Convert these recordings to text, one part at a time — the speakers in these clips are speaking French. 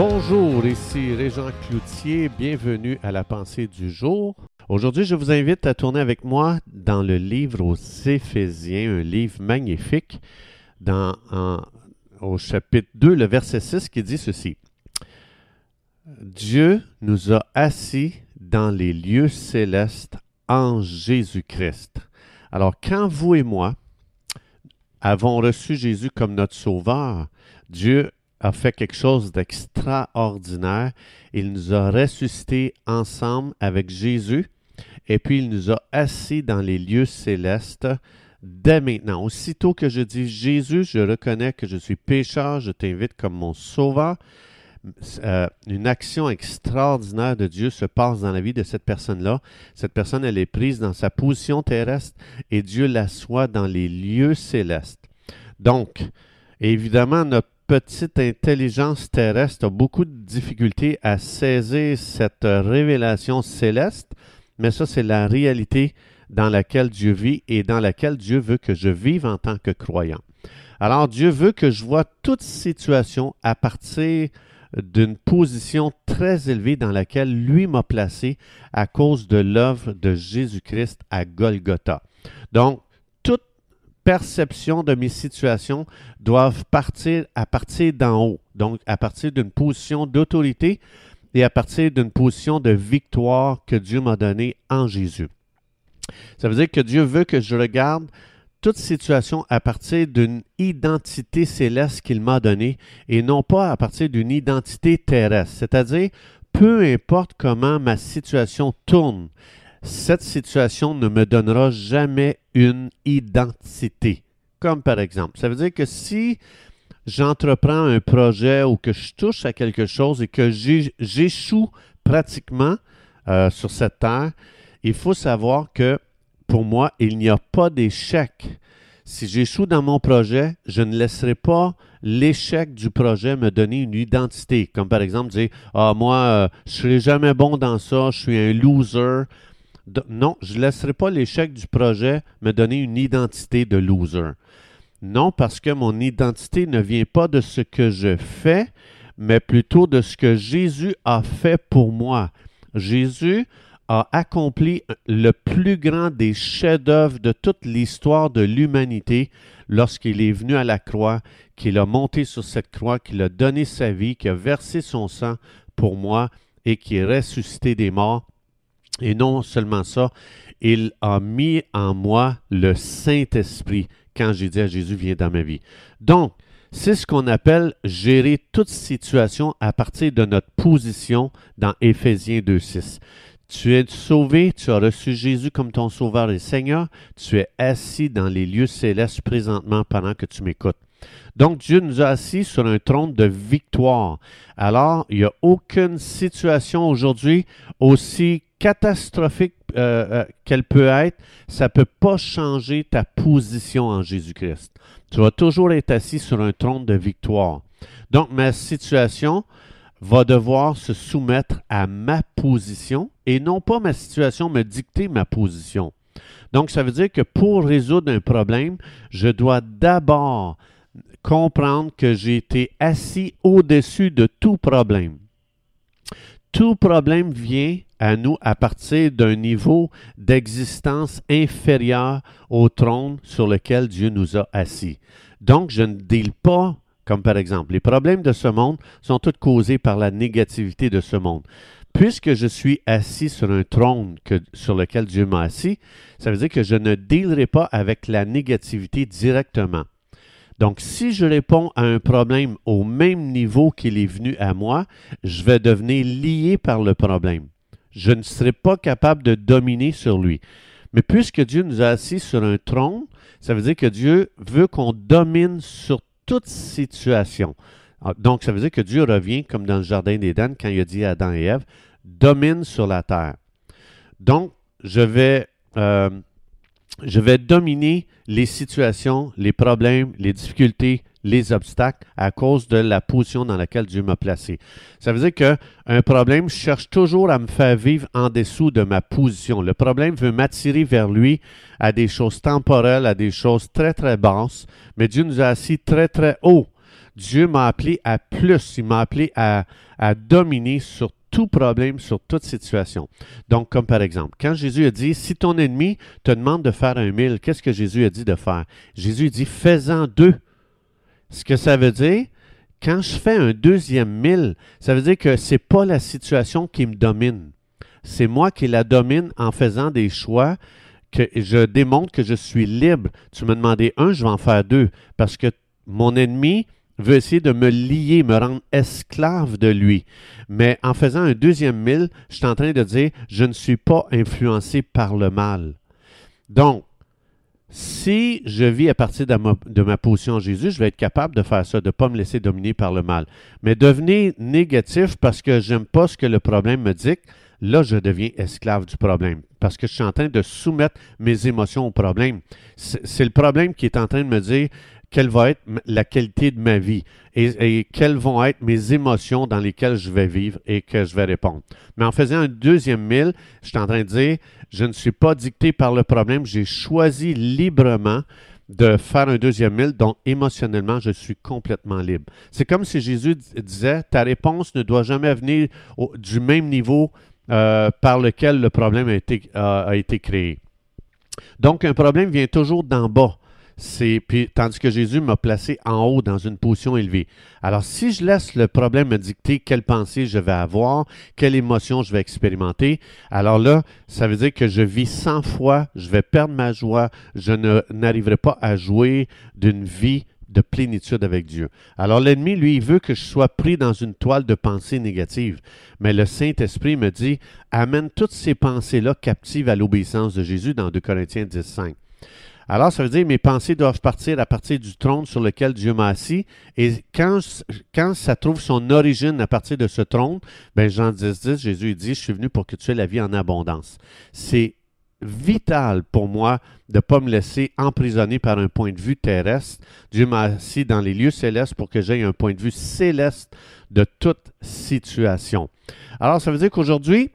Bonjour, ici Régent Cloutier, bienvenue à la pensée du jour. Aujourd'hui, je vous invite à tourner avec moi dans le livre aux Éphésiens, un livre magnifique, dans, au chapitre 2, le verset 6 qui dit ceci. Dieu nous a assis dans les lieux célestes en Jésus-Christ. Alors, quand vous et moi avons reçu Jésus comme notre Sauveur, Dieu a fait quelque chose d'extraordinaire. Il nous a ressuscités ensemble avec Jésus et puis il nous a assis dans les lieux célestes dès maintenant. Aussitôt que je dis Jésus, je reconnais que je suis pécheur, je t'invite comme mon sauveur. Euh, une action extraordinaire de Dieu se passe dans la vie de cette personne-là. Cette personne, elle est prise dans sa position terrestre et Dieu l'assoit dans les lieux célestes. Donc, évidemment, notre petite intelligence terrestre a beaucoup de difficultés à saisir cette révélation céleste, mais ça, c'est la réalité dans laquelle Dieu vit et dans laquelle Dieu veut que je vive en tant que croyant. Alors, Dieu veut que je vois toute situation à partir d'une position très élevée dans laquelle lui m'a placé à cause de l'œuvre de Jésus-Christ à Golgotha. Donc, perception de mes situations doivent partir à partir d'en haut, donc à partir d'une position d'autorité et à partir d'une position de victoire que Dieu m'a donnée en Jésus. Ça veut dire que Dieu veut que je regarde toute situation à partir d'une identité céleste qu'il m'a donnée et non pas à partir d'une identité terrestre. C'est-à-dire, peu importe comment ma situation tourne, cette situation ne me donnera jamais une identité. Comme par exemple, ça veut dire que si j'entreprends un projet ou que je touche à quelque chose et que j'échoue pratiquement euh, sur cette terre, il faut savoir que pour moi, il n'y a pas d'échec. Si j'échoue dans mon projet, je ne laisserai pas l'échec du projet me donner une identité. Comme par exemple dire Ah, moi, euh, je ne serai jamais bon dans ça, je suis un loser non, je ne laisserai pas l'échec du projet me donner une identité de loser. Non, parce que mon identité ne vient pas de ce que je fais, mais plutôt de ce que Jésus a fait pour moi. Jésus a accompli le plus grand des chefs-d'œuvre de toute l'histoire de l'humanité lorsqu'il est venu à la croix, qu'il a monté sur cette croix, qu'il a donné sa vie, qu'il a versé son sang pour moi et qui est ressuscité des morts et non seulement ça, il a mis en moi le Saint-Esprit quand j'ai dit à Jésus, viens dans ma vie. Donc, c'est ce qu'on appelle gérer toute situation à partir de notre position dans Éphésiens 2.6. Tu es sauvé, tu as reçu Jésus comme ton sauveur et Seigneur, tu es assis dans les lieux célestes présentement pendant que tu m'écoutes. Donc Dieu nous a assis sur un trône de victoire. Alors, il n'y a aucune situation aujourd'hui aussi catastrophique euh, euh, qu'elle peut être, ça ne peut pas changer ta position en Jésus-Christ. Tu vas toujours être assis sur un trône de victoire. Donc, ma situation va devoir se soumettre à ma position et non pas ma situation me dicter ma position. Donc, ça veut dire que pour résoudre un problème, je dois d'abord comprendre que j'ai été assis au-dessus de tout problème. Tout problème vient à nous à partir d'un niveau d'existence inférieur au trône sur lequel Dieu nous a assis. Donc, je ne deal pas, comme par exemple, les problèmes de ce monde sont tous causés par la négativité de ce monde. Puisque je suis assis sur un trône que, sur lequel Dieu m'a assis, ça veut dire que je ne dealerai pas avec la négativité directement. Donc, si je réponds à un problème au même niveau qu'il est venu à moi, je vais devenir lié par le problème. Je ne serai pas capable de dominer sur lui. Mais puisque Dieu nous a assis sur un trône, ça veut dire que Dieu veut qu'on domine sur toute situation. Ah, donc, ça veut dire que Dieu revient, comme dans le Jardin d'Éden, quand il a dit à Adam et Ève, domine sur la terre. Donc, je vais euh, je vais dominer les situations, les problèmes, les difficultés, les obstacles à cause de la position dans laquelle Dieu m'a placé. Ça veut dire qu'un problème cherche toujours à me faire vivre en dessous de ma position. Le problème veut m'attirer vers lui à des choses temporelles, à des choses très très basses, mais Dieu nous a assis très très haut. Dieu m'a appelé à plus, il m'a appelé à, dominer sur tout problème, sur toute situation. Donc, comme par exemple, quand Jésus a dit, si ton ennemi te demande de faire un mille, qu'est-ce que Jésus a dit de faire? Jésus dit, fais-en deux. Ce que ça veut dire, quand je fais un deuxième mille, ça veut dire que ce n'est pas la situation qui me domine. C'est moi qui la domine en faisant des choix que je démontre que je suis libre. Tu me demandais un, je vais en faire deux. Parce que mon ennemi veut essayer de me lier, me rendre esclave de lui. Mais en faisant un deuxième mille, je suis en train de dire, je ne suis pas influencé par le mal. Donc, si je vis à partir de ma, position en Jésus, je vais être capable de faire ça, de ne pas me laisser dominer par le mal. Mais devenir négatif parce que j'aime pas ce que le problème me dit, là, je deviens esclave du problème parce que je suis en train de soumettre mes émotions au problème. C'est le problème qui est en train de me dire quelle va être la qualité de ma vie et, quelles vont être mes émotions dans lesquelles je vais vivre et que je vais répondre. Mais en faisant un deuxième mille, je suis en train de dire, je ne suis pas dicté par le problème, j'ai choisi librement de faire un deuxième mille, donc émotionnellement, je suis complètement libre. C'est comme si Jésus disait, ta réponse ne doit jamais venir du même niveau euh, par lequel le problème a été, a été créé. Donc, un problème vient toujours d'en bas. C'est, puis, tandis que Jésus m'a placé en haut dans une position élevée. Alors, si je laisse le problème me dicter quelle pensée je vais avoir, quelle émotion je vais expérimenter, alors là, ça veut dire que je vis 100 fois, je vais perdre ma joie, je n'arriverai pas à jouer d'une vie de plénitude avec Dieu. Alors l'ennemi, lui, il veut que je sois pris dans une toile de pensées négatives. Mais le Saint-Esprit me dit, amène toutes ces pensées-là captives à l'obéissance de Jésus dans 2 Corinthiens 10, 5. Alors, ça veut dire mes pensées doivent partir à partir du trône sur lequel Dieu m'a assis. Et quand, quand ça trouve son origine à partir de ce trône, ben Jean 10, 10, Jésus dit, je suis venu pour que tu aies la vie en abondance. C'est vital pour moi de ne pas me laisser emprisonner par un point de vue terrestre. Dieu m'a assis dans les lieux célestes pour que j'aie un point de vue céleste de toute situation. Alors, ça veut dire qu'aujourd'hui,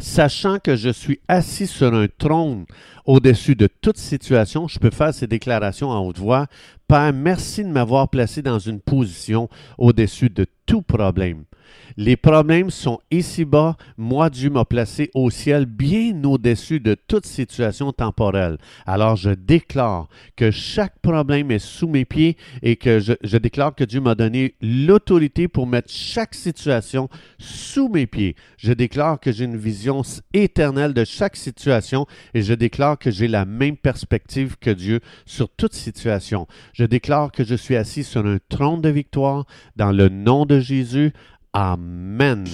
sachant que je suis assis sur un trône au-dessus de toute situation, je peux faire ces déclarations en haute voix. Père, merci de m'avoir placé dans une position au-dessus de tout problème. Les problèmes sont ici-bas. Moi, Dieu m'a placé au ciel bien au-dessus de toute situation temporelle. Alors, je déclare que chaque problème est sous mes pieds et que je, je déclare que Dieu m'a donné l'autorité pour mettre chaque situation sous mes pieds. Je déclare que j'ai une vision éternelle de chaque situation et je déclare que j'ai la même perspective que Dieu sur toute situation. Je déclare que je suis assis sur un trône de victoire dans le nom de Jésus. Amen.